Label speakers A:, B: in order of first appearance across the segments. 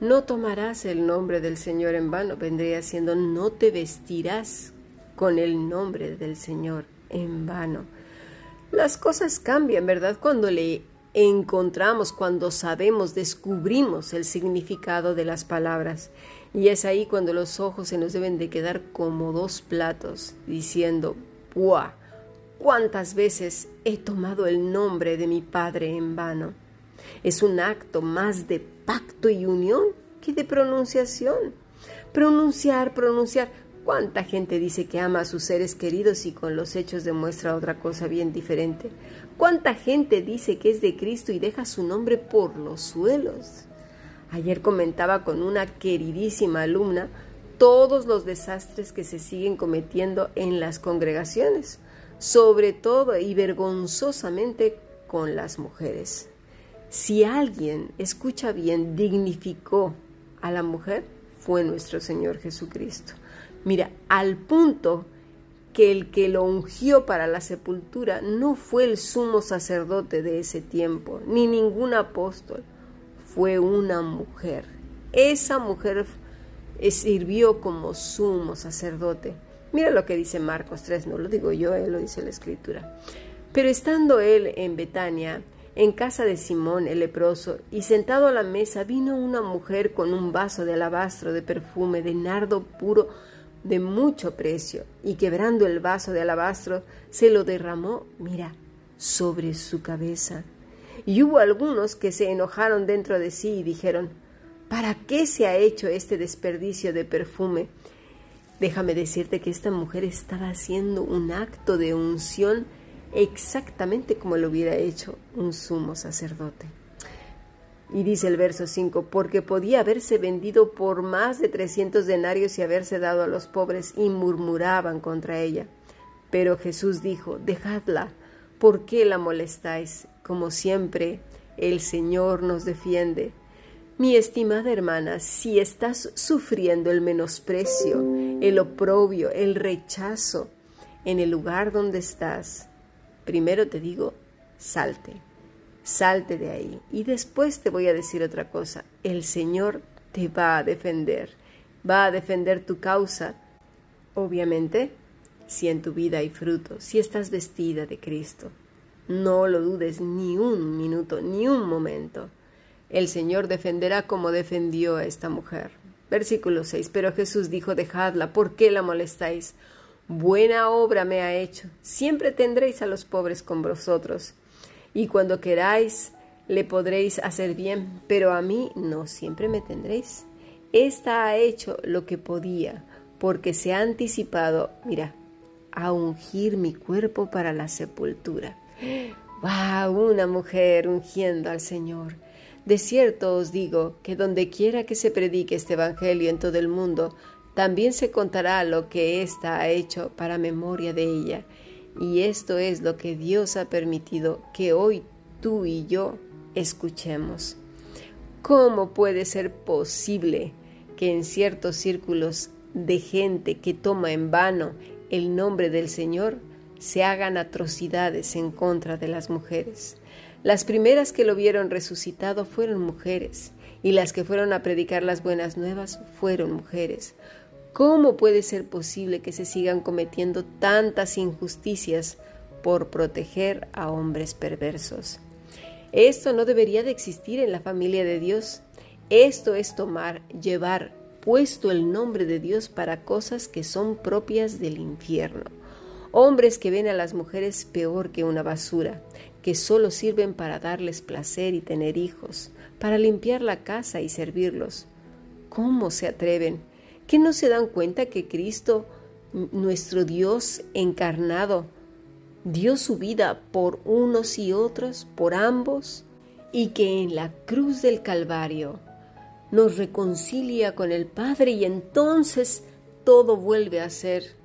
A: No tomarás el nombre del Señor en vano, vendría siendo no te vestirás con el nombre del Señor en vano. Las cosas cambian, ¿verdad? Cuando le encontramos, cuando sabemos, descubrimos el significado de las palabras. Y es ahí cuando los ojos se nos deben de quedar como dos platos, diciendo, ¡buah! ¿Cuántas veces he tomado el nombre de mi Padre en vano? Es un acto más de pacto y unión que de pronunciación. Pronunciar, pronunciar. ¿Cuánta gente dice que ama a sus seres queridos y con los hechos demuestra otra cosa bien diferente? ¿Cuánta gente dice que es de Cristo y deja su nombre por los suelos? Ayer comentaba con una queridísima alumna todos los desastres que se siguen cometiendo en las congregaciones, sobre todo y vergonzosamente con las mujeres. Si alguien, escucha bien, dignificó a la mujer, fue nuestro Señor Jesucristo. Mira, al punto que el que lo ungió para la sepultura no fue el sumo sacerdote de ese tiempo, ni ningún apóstol, fue una mujer. Esa mujer sirvió como sumo sacerdote. Mira lo que dice Marcos 3, no lo digo yo, él lo dice la escritura. Pero estando él en Betania, en casa de Simón el leproso, y sentado a la mesa vino una mujer con un vaso de alabastro de perfume de nardo puro, de mucho precio, y quebrando el vaso de alabastro, se lo derramó, mira, sobre su cabeza. Y hubo algunos que se enojaron dentro de sí y dijeron, ¿para qué se ha hecho este desperdicio de perfume? Déjame decirte que esta mujer estaba haciendo un acto de unción exactamente como lo hubiera hecho un sumo sacerdote. Y dice el verso 5, porque podía haberse vendido por más de trescientos denarios y haberse dado a los pobres, y murmuraban contra ella. Pero Jesús dijo, dejadla, ¿por qué la molestáis? Como siempre, el Señor nos defiende. Mi estimada hermana, si estás sufriendo el menosprecio, el oprobio, el rechazo en el lugar donde estás, primero te digo, salte salte de ahí. Y después te voy a decir otra cosa, el Señor te va a defender, va a defender tu causa. Obviamente, si en tu vida hay fruto, si estás vestida de Cristo, no lo dudes ni un minuto, ni un momento. El Señor defenderá como defendió a esta mujer. Versículo 6. Pero Jesús dijo, dejadla, ¿por qué la molestáis? Buena obra me ha hecho. Siempre tendréis a los pobres con vosotros y cuando queráis le podréis hacer bien, pero a mí no siempre me tendréis. Esta ha hecho lo que podía, porque se ha anticipado, mira, a ungir mi cuerpo para la sepultura. ¡Wow! Una mujer ungiendo al Señor. De cierto os digo que donde quiera que se predique este Evangelio en todo el mundo, también se contará lo que ésta ha hecho para memoria de ella y esto es lo que Dios ha permitido que hoy tú y yo escuchemos. ¿Cómo puede ser posible que en ciertos círculos de gente que toma en vano el nombre del Señor se hagan atrocidades en contra de las mujeres? Las primeras que lo vieron resucitado fueron mujeres, y las que fueron a predicar las buenas nuevas fueron mujeres. ¿Cómo puede ser posible que se sigan cometiendo tantas injusticias por proteger a hombres perversos? Esto no debería de existir en la familia de Dios. Esto es tomar, llevar puesto el nombre de Dios para cosas que son propias del infierno. Hombres que ven a las mujeres peor que una basura, que solo sirven para darles placer y tener hijos, para limpiar la casa y servirlos. ¿Cómo se atreven? ¿Que no se dan cuenta que Cristo, nuestro Dios encarnado, dio su vida por unos y otros, por ambos, y que en la cruz del Calvario nos reconcilia con el Padre y entonces todo vuelve a ser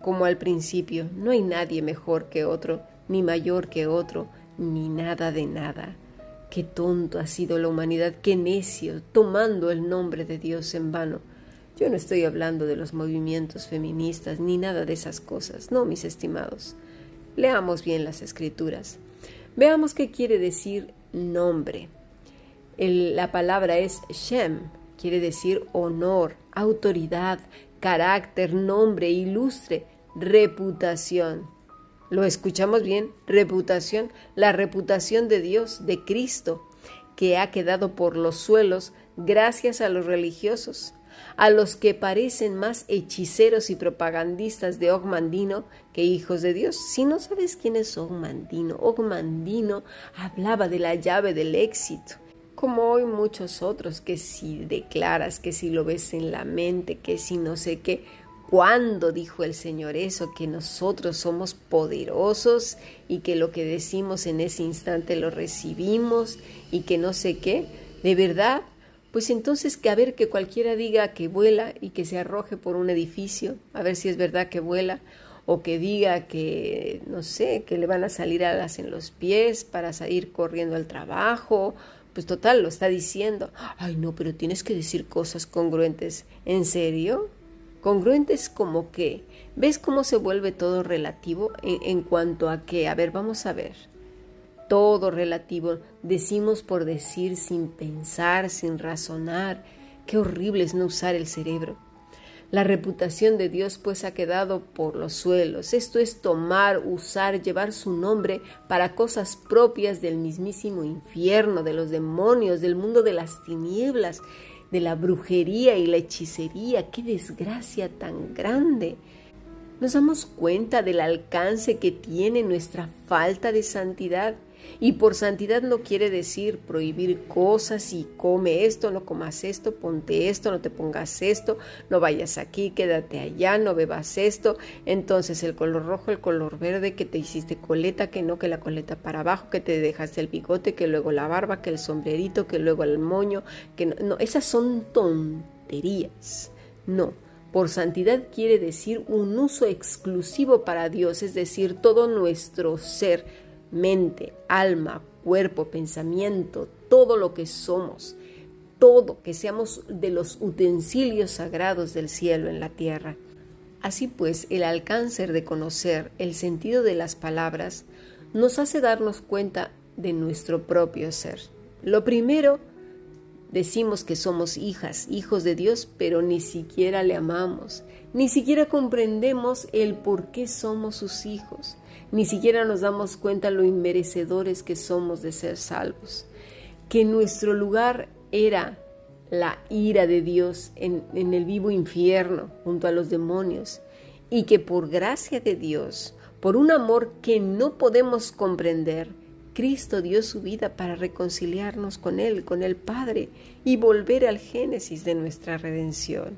A: como al principio. No hay nadie mejor que otro, ni mayor que otro, ni nada de nada. Qué tonto ha sido la humanidad, qué necio, tomando el nombre de Dios en vano. Yo no estoy hablando de los movimientos feministas ni nada de esas cosas, no, mis estimados. Leamos bien las escrituras. Veamos qué quiere decir nombre. la palabra es Shem, quiere decir honor, autoridad, carácter, nombre, ilustre, reputación. ¿Lo escuchamos bien? Reputación, la reputación de Dios, de Cristo, que ha quedado por los suelos gracias a los religiosos, a los que parecen más hechiceros y propagandistas de Ogmandino que hijos de Dios. Si no sabes quién es Ogmandino, Ogmandino hablaba de la llave del éxito, como hoy muchos otros, que si declaras, que si lo ves en la mente, que si no sé qué. ¿Cuándo dijo el Señor eso? Que nosotros somos poderosos y que lo que decimos en ese instante lo recibimos y que no sé qué. De verdad, pues entonces que a ver que cualquiera diga que vuela y que se arroje por un edificio, a ver si es verdad que vuela, o que diga que, no sé, que le van a salir alas en los pies para salir corriendo al trabajo, pues total, lo está diciendo. Ay, no, pero tienes que decir cosas congruentes. ¿En serio? Congruentes como que, ¿ves cómo se vuelve todo relativo en, en cuanto a que, a ver, vamos a ver todo relativo, decimos por decir sin pensar, sin razonar. Qué horrible es no usar el cerebro. La reputación de Dios pues ha quedado por los suelos. Esto es tomar, usar, llevar su nombre para cosas propias del mismísimo infierno, de los demonios, del mundo de las tinieblas, de la brujería y la hechicería. ¡Qué desgracia tan grande! Nos damos cuenta del alcance que tiene nuestra falta de santidad. Y por santidad no quiere decir prohibir cosas y come esto, no comas esto, ponte esto, no te pongas esto, no vayas aquí, quédate allá, no bebas esto. Entonces el color rojo, el color verde, que te hiciste coleta, que no, que la coleta para abajo, que te dejaste el bigote, que luego la barba, que el sombrerito, que luego el moño, que no, no esas son tonterías. No. Por santidad quiere decir un uso exclusivo para Dios, es decir, todo nuestro ser, mente, alma, cuerpo, pensamiento, todo lo que somos, todo, que seamos de los utensilios sagrados del cielo en la tierra. Así pues, el alcance de conocer el sentido de las palabras nos hace darnos cuenta de nuestro propio ser. Lo primero, decimos que somos hijas, hijos de Dios, pero ni siquiera le amamos, ni siquiera comprendemos el por qué somos sus hijos. Ni siquiera nos damos cuenta lo inmerecedores que somos de ser salvos. Que nuestro lugar era la ira de Dios en, el vivo infierno junto a los demonios y que por gracia de Dios, por un amor que no podemos comprender, Cristo dio su vida para reconciliarnos con Él, con el Padre, y volver al génesis de nuestra redención.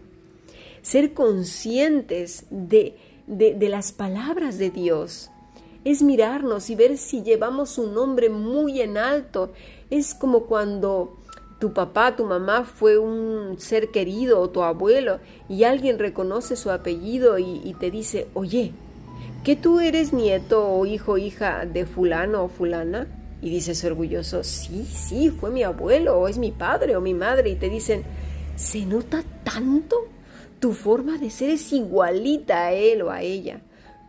A: Ser conscientes de, de las palabras de Dios, es mirarnos y ver si llevamos un nombre muy en alto. Es como cuando tu papá, tu mamá fue un ser querido o tu abuelo y alguien reconoce su apellido y, te dice, oye, ¿que tú eres nieto o hijo hija de fulano o fulana? Y dices orgulloso, sí, sí, fue mi abuelo o es mi padre o mi madre y te dicen, ¿se nota tanto? Tu forma de ser es igualita a él o a ella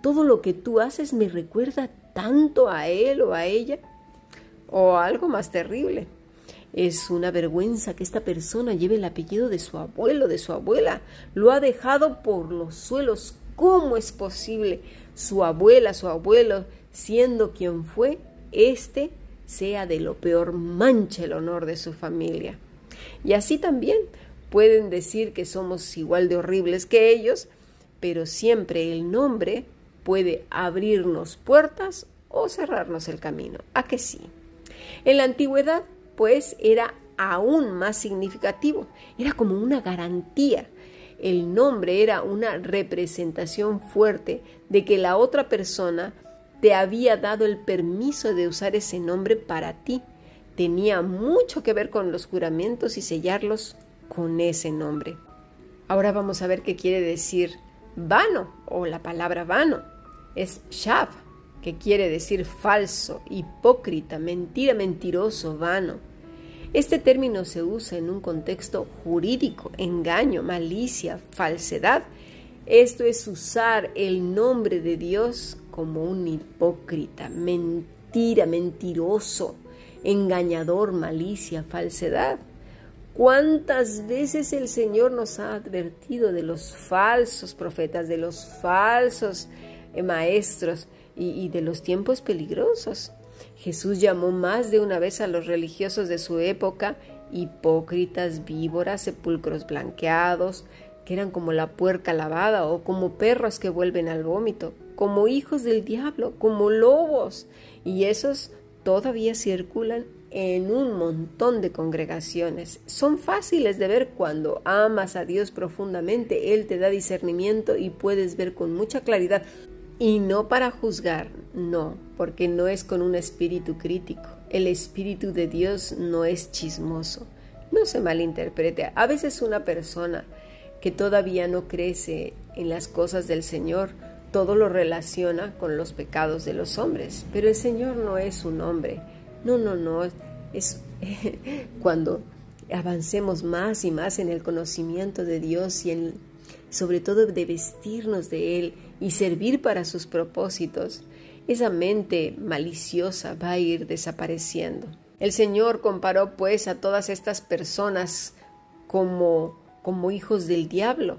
A: todo lo que tú haces me recuerda tanto a él o a ella. O algo más terrible. Es una vergüenza que esta persona lleve el apellido de su abuelo, de su abuela. Lo ha dejado por los suelos. ¿Cómo es posible? Su abuela, su abuelo, siendo quien fue, este sea de lo peor, mancha el honor de su familia. Y así también pueden decir que somos igual de horribles que ellos, pero siempre el nombre puede abrirnos puertas o cerrarnos el camino. ¿A que sí? En la antigüedad, pues, era aún más significativo, era como una garantía. El nombre era una representación fuerte de que la otra persona te había dado el permiso de usar ese nombre para ti. Tenía mucho que ver con los juramentos y sellarlos con ese nombre. Ahora vamos a ver qué quiere decir vano o la palabra vano es shav, que quiere decir falso, hipócrita, mentira, mentiroso, vano. Este término se usa en un contexto jurídico, engaño, malicia, falsedad. Esto es usar el nombre de Dios como un hipócrita, mentira, mentiroso, engañador, malicia, falsedad. ¿Cuántas veces el Señor nos ha advertido de los falsos profetas, de los falsos eh, maestros y, de los tiempos peligrosos? Jesús llamó más de una vez a los religiosos de su época hipócritas, víboras, sepulcros blanqueados, que eran como la puerca lavada o como perros que vuelven al vómito, como hijos del diablo, como lobos. Y esos todavía circulan en un montón de congregaciones. Son fáciles de ver cuando amas a Dios profundamente. Él te da discernimiento y puedes ver con mucha claridad. Y no para juzgar, no, porque no es con un espíritu crítico. El espíritu de Dios no es chismoso. No se malinterprete. A veces una persona que todavía no crece en las cosas del Señor, todo lo relaciona con los pecados de los hombres. Pero el Señor no es un hombre. No, no, no. Es cuando avancemos más y más en el conocimiento de Dios y sobre todo de vestirnos de Él y servir para sus propósitos, esa mente maliciosa va a ir desapareciendo. El Señor comparó pues a todas estas personas como, como hijos del diablo.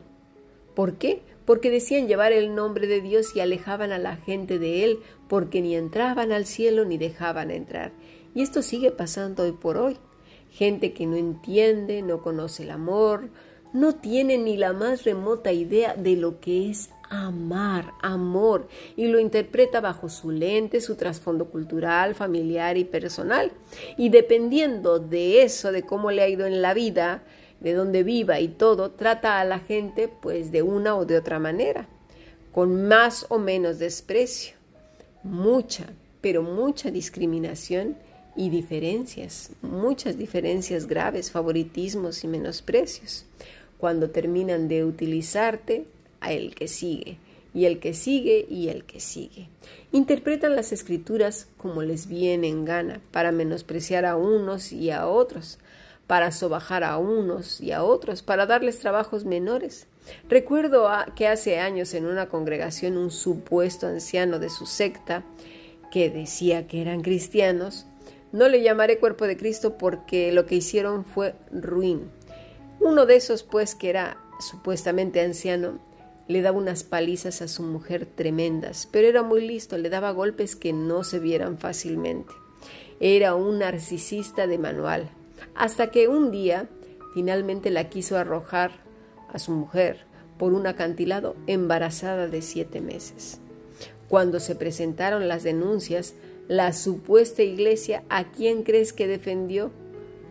A: ¿Por qué? Porque decían llevar el nombre de Dios y alejaban a la gente de Él, porque ni entraban al cielo ni dejaban entrar. Y esto sigue pasando hoy por hoy. Gente que no entiende, no conoce el amor, no tiene ni la más remota idea de lo que es amar, amor, y lo interpreta bajo su lente, su trasfondo cultural, familiar y personal. Y dependiendo de eso, de cómo le ha ido en la vida, de dónde viva y todo, trata a la gente pues de una o de otra manera, con más o menos desprecio, mucha, pero mucha discriminación y diferencias, muchas diferencias graves, favoritismos y menosprecios, cuando terminan de utilizarte a el que sigue, y el que sigue y el que sigue. Interpretan las escrituras como les viene en gana, para menospreciar a unos y a otros, para sobajar a unos y a otros, para darles trabajos menores. Recuerdo que hace años en una congregación un supuesto anciano de su secta, que decía que eran cristianos, no le llamaré cuerpo de Cristo porque lo que hicieron fue ruin. Uno de esos, pues, que era supuestamente anciano, le daba unas palizas a su mujer tremendas, pero era muy listo, le daba golpes que no se vieran fácilmente. Era un narcisista de manual, hasta que un día finalmente la quiso arrojar a su mujer por un acantilado embarazada de siete meses. Cuando se presentaron las denuncias, la supuesta iglesia, ¿a quién crees que defendió?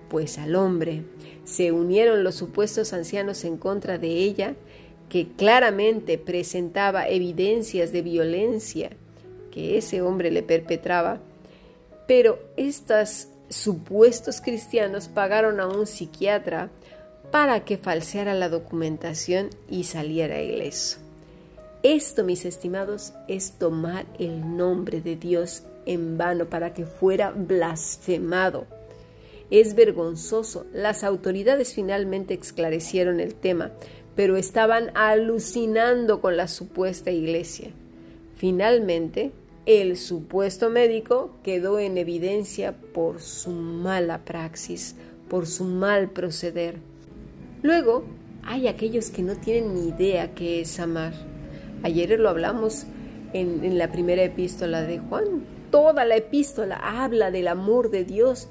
A: Pues al hombre. Se unieron los supuestos ancianos en contra de ella, que claramente presentaba evidencias de violencia que ese hombre le perpetraba. Pero estos supuestos cristianos pagaron a un psiquiatra para que falseara la documentación y saliera ileso. Esto, mis estimados, es tomar el nombre de Dios en vano para que fuera blasfemado. Es vergonzoso. Las autoridades finalmente esclarecieron el tema, pero estaban alucinando con la supuesta iglesia. Finalmente, el supuesto médico quedó en evidencia por su mala praxis, por su mal proceder. Luego, hay aquellos que no tienen ni idea qué es amar. Ayer lo hablamos en, en la primera epístola de Juan, toda la epístola habla del amor de Dios,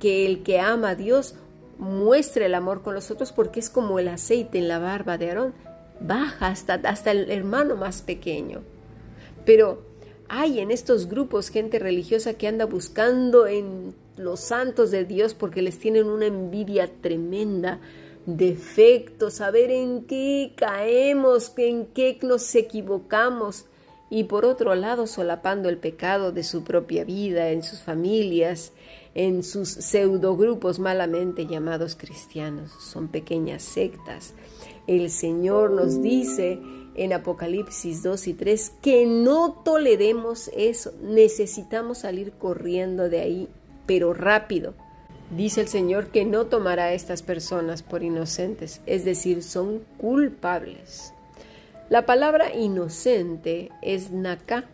A: que el que ama a Dios muestre el amor con los otros porque es como el aceite en la barba de Aarón, baja hasta, hasta el hermano más pequeño. Pero hay en estos grupos gente religiosa que anda buscando en los santos de Dios porque les tienen una envidia tremenda, defectos, saber en qué caemos, en qué nos equivocamos. Y por otro lado solapando el pecado de su propia vida, en sus familias, en sus pseudogrupos malamente llamados cristianos. Son pequeñas sectas. El Señor nos dice en Apocalipsis 2 y 3 que no toleremos eso. Necesitamos salir corriendo de ahí, pero rápido. Dice el Señor que no tomará a estas personas por inocentes, es decir, son culpables. La palabra inocente es naka.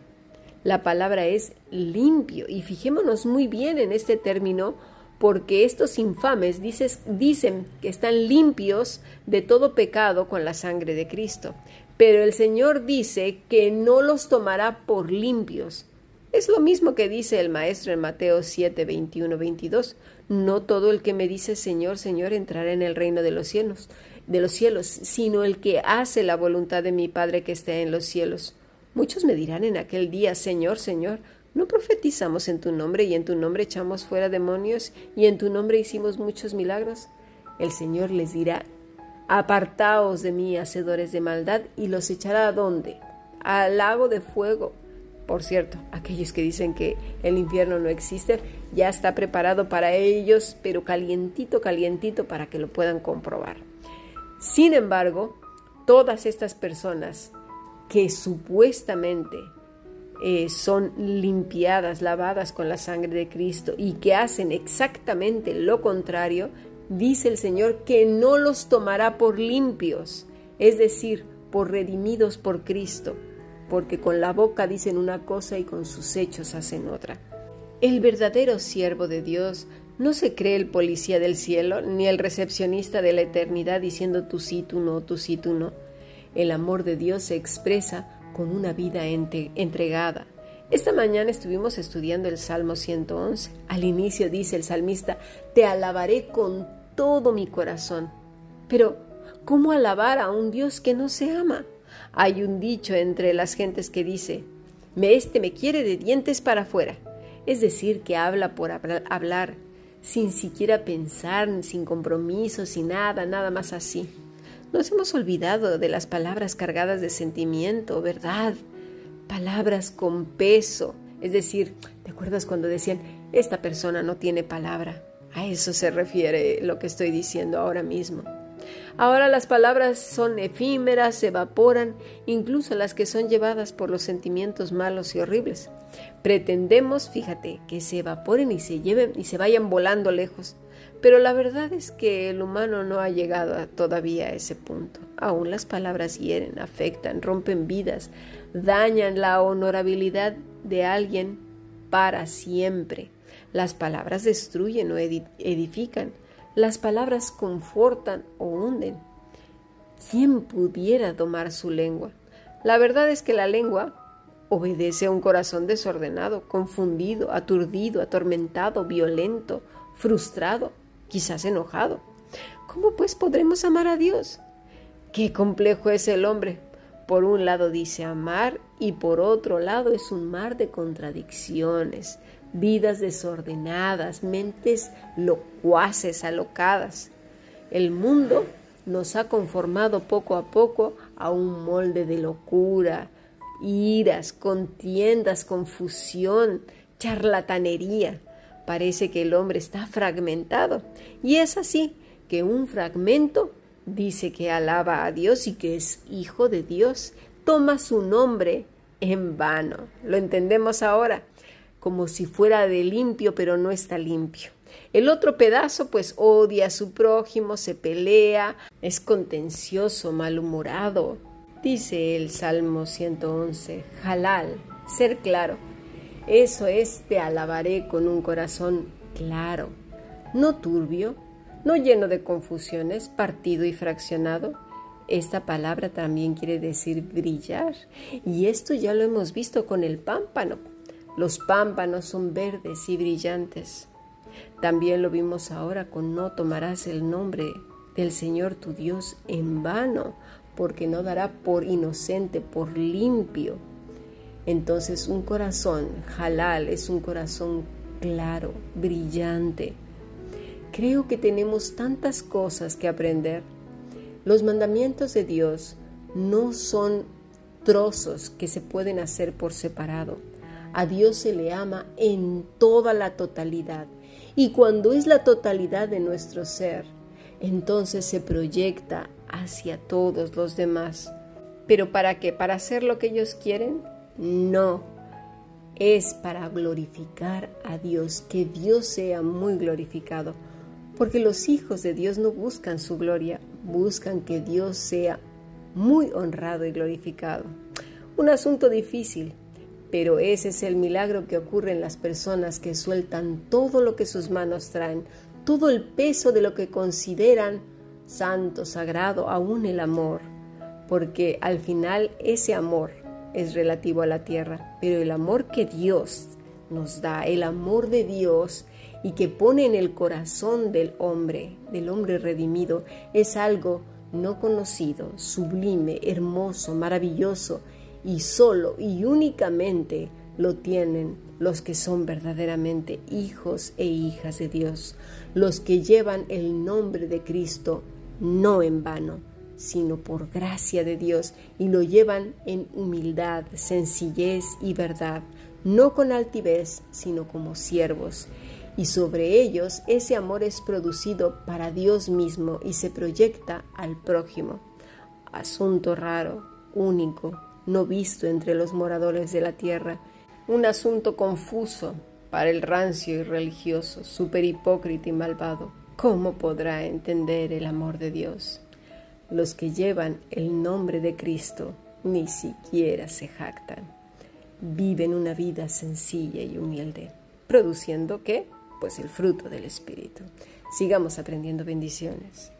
A: La palabra es limpio. Y fijémonos muy bien en este término porque estos infames dicen que están limpios de todo pecado con la sangre de Cristo. Pero el Señor dice que no los tomará por limpios. Es lo mismo que dice el Maestro en Mateo 7, 21, 22. No todo el que me dice Señor, Señor entrará en el reino de los cielos, de los cielos, sino el que hace la voluntad de mi Padre que está en los cielos. Muchos me dirán en aquel día, Señor, Señor, ¿no profetizamos en tu nombre y en tu nombre echamos fuera demonios y en tu nombre hicimos muchos milagros? El Señor les dirá, Apartaos de mí, hacedores de maldad, y los echará a dónde? Al lago de fuego. Por cierto, aquellos que dicen que el infierno no existe, ya está preparado para ellos, pero calientito, calientito para que lo puedan comprobar. Sin embargo, todas estas personas que supuestamente eh, son limpiadas, lavadas con la sangre de Cristo y que hacen exactamente lo contrario, dice el Señor que no los tomará por limpios, es decir, por redimidos por Cristo, porque con la boca dicen una cosa y con sus hechos hacen otra. El verdadero siervo de Dios no se cree el policía del cielo, ni el recepcionista de la eternidad diciendo tú sí, tú no, tú sí, tú no. El amor de Dios se expresa con una vida entregada. Esta mañana estuvimos estudiando el Salmo 111. Al inicio dice el salmista, te alabaré con todo mi corazón. Pero, ¿cómo alabar a un Dios que no se ama? Hay un dicho entre las gentes que dice, me este me quiere de dientes para afuera. Es decir, que habla por hablar, sin siquiera pensar, sin compromiso, sin nada, nada más así. Nos hemos olvidado de las palabras cargadas de sentimiento, verdad, palabras con peso. Es decir, ¿te acuerdas cuando decían, esta persona no tiene palabra? A eso se refiere lo que estoy diciendo ahora mismo. Ahora las palabras son efímeras, se evaporan, incluso las que son llevadas por los sentimientos malos y horribles. Pretendemos, fíjate, que se evaporen y se lleven y se vayan volando lejos. Pero la verdad es que el humano no ha llegado todavía a ese punto. Aún las palabras hieren, afectan, rompen vidas, dañan la honorabilidad de alguien para siempre. Las palabras destruyen o edifican. Las palabras confortan o hunden. ¿Quién pudiera domar su lengua? La verdad es que la lengua obedece a un corazón desordenado, confundido, aturdido, atormentado, violento, frustrado, quizás enojado. ¿Cómo pues podremos amar a Dios? Qué complejo es el hombre. Por un lado dice amar y por otro lado es un mar de contradicciones, vidas desordenadas, mentes locuaces, alocadas. El mundo nos ha conformado poco a poco a un molde de locura, iras, contiendas, confusión, charlatanería. Parece que el hombre está fragmentado y es así que un fragmento dice que alaba a Dios y que es hijo de Dios, toma su nombre en vano. ¿Lo entendemos ahora? como si fuera de limpio, pero no está limpio. El otro pedazo pues odia a su prójimo, se pelea, es contencioso, malhumorado. Dice el Salmo 111, halal, ser claro. Eso es, te alabaré con un corazón claro, no turbio, no lleno de confusiones, partido y fraccionado. Esta palabra también quiere decir brillar, y esto ya lo hemos visto con el pámpano. Los pámpanos son verdes y brillantes. También lo vimos ahora con no tomarás el nombre del Señor tu Dios en vano, porque no dará por inocente, por limpio. Entonces un corazón halal es un corazón claro, brillante. Creo que tenemos tantas cosas que aprender. Los mandamientos de Dios no son trozos que se pueden hacer por separado a Dios se le ama en toda la totalidad. Y cuando es la totalidad de nuestro ser, entonces se proyecta hacia todos los demás. ¿Pero para qué? ¿Para hacer lo que ellos quieren? No. Es para glorificar a Dios, que Dios sea muy glorificado. Porque los hijos de Dios no buscan su gloria, buscan que Dios sea muy honrado y glorificado. Un asunto difícil, Pero ese es el milagro que ocurre en las personas que sueltan todo lo que sus manos traen, todo el peso de lo que consideran santo, sagrado, aún el amor, porque al final ese amor es relativo a la tierra, pero el amor que Dios nos da, el amor de Dios y que pone en el corazón del hombre, del hombre redimido, es algo no conocido, sublime, hermoso, maravilloso, y solo y únicamente lo tienen los que son verdaderamente hijos e hijas de Dios, los que llevan el nombre de Cristo no en vano, sino por gracia de Dios, y lo llevan en humildad, sencillez y verdad, no con altivez, sino como siervos. Y sobre ellos ese amor es producido para Dios mismo y se proyecta al prójimo. Asunto raro, único, no visto entre los moradores de la tierra, un asunto confuso para el rancio y religioso, super hipócrita y malvado. ¿Cómo podrá entender el amor de Dios? Los que llevan el nombre de Cristo ni siquiera se jactan. Viven una vida sencilla y humilde, produciendo qué? Pues el fruto del Espíritu. Sigamos aprendiendo bendiciones.